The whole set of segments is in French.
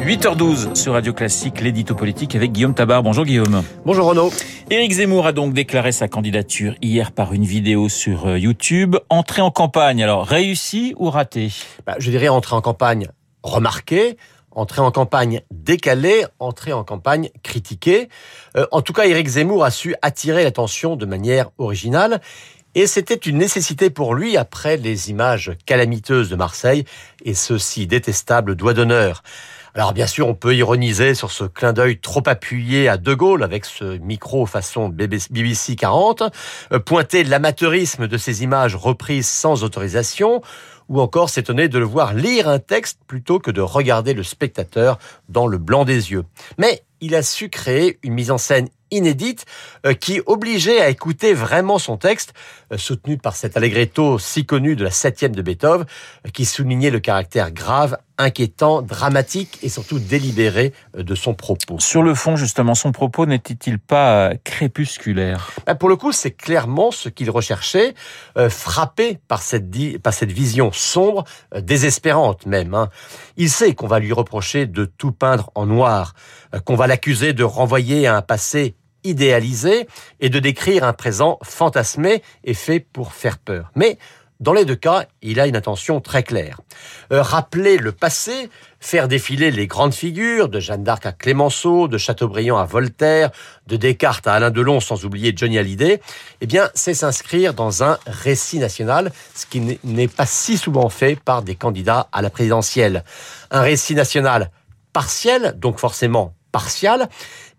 8h12 sur Radio Classique, l'édito politique avec Guillaume Tabar. Bonjour Guillaume. Bonjour Renaud. Éric Zemmour a donc déclaré sa candidature hier par une vidéo sur euh, YouTube. Entrée en campagne, alors réussi ou raté? Bah, Je dirais entrée en campagne remarquée, entrée en campagne décalée, entrée en campagne critiquée. Euh, en tout cas, Éric Zemmour a su attirer l'attention de manière originale. Et c'était une nécessité pour lui après les images calamiteuses de Marseille et ce si détestable doigt d'honneur. Alors bien sûr, on peut ironiser sur ce clin d'œil trop appuyé à De Gaulle avec ce micro façon BBC 40, euh, pointer l'amateurisme de ces images reprises sans autorisation, ou encore s'étonner de le voir lire un texte plutôt que de regarder le spectateur dans le blanc des yeux. Mais il a su créer une mise en scène inédite euh, qui obligeait à écouter vraiment son texte, euh, soutenu par cet allegretto si connu de la septième de Beethoven, qui soulignait le caractère grave, inquiétant, dramatique et surtout délibéré de son propos. Sur le fond, justement, son propos n'était-il pas crépusculaire? Ben, Pour le coup, c'est clairement ce qu'il recherchait, frappé par cette, par cette vision sombre, désespérante même. Hein. Il sait qu'on va lui reprocher de tout peindre en noir, qu'on va l'accuser de renvoyer à un passé idéalisé et de décrire un présent fantasmé et fait pour faire peur. Mais dans les deux cas, il a une intention très claire. Euh, rappeler le passé, faire défiler les grandes figures, de Jeanne d'Arc à Clémenceau, de Chateaubriand à Voltaire, de Descartes à Alain Delon, sans oublier Johnny Hallyday, eh bien, c'est s'inscrire dans un récit national, ce qui n'est pas si souvent fait par des candidats à la présidentielle. Un récit national partiel, donc forcément partial,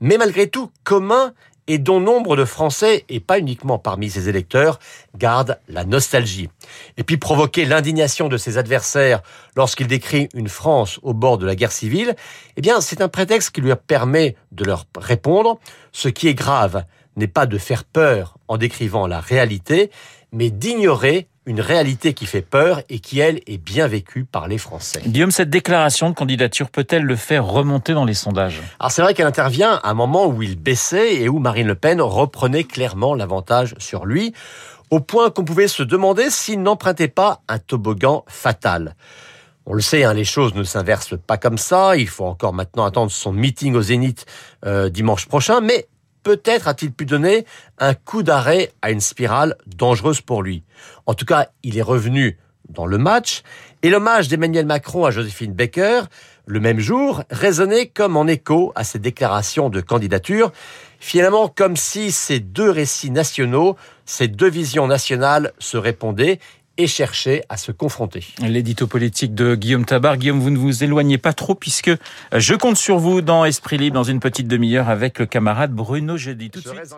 mais malgré tout commun et dont nombre de Français, et pas uniquement parmi ses électeurs, gardent la nostalgie. Et puis provoquer l'indignation de ses adversaires lorsqu'il décrit une France au bord de la guerre civile, eh bien c'est un prétexte qui lui permet de leur répondre. Ce qui est grave n'est pas de faire peur en décrivant la réalité, mais d'ignorer une réalité qui fait peur et qui, elle, est bien vécue par les Français. Guillaume, cette déclaration de candidature peut-elle le faire remonter dans les sondages? Alors c'est vrai qu'elle intervient à un moment où il baissait et où Marine Le Pen reprenait clairement l'avantage sur lui, au point qu'on pouvait se demander s'il n'empruntait pas un toboggan fatal. On le sait, hein, les choses ne s'inversent pas comme ça. Il faut encore maintenant attendre son meeting au Zénith euh, dimanche prochain. Mais peut-être a-t-il pu donner un coup d'arrêt à une spirale dangereuse pour lui. En tout cas, il est revenu dans le match, et l'hommage d'Emmanuel Macron à Joséphine Baker, le même jour, résonnait comme en écho à ses déclarations de candidature, finalement comme si ces deux récits nationaux, ces deux visions nationales se répondaient, et chercher à se confronter. L'édito politique de Guillaume Tabar. Guillaume, vous ne vous éloignez pas trop puisque je compte sur vous dans Esprit Libre dans une petite demi-heure avec le camarade Bruno Jeudi. Tout de suite.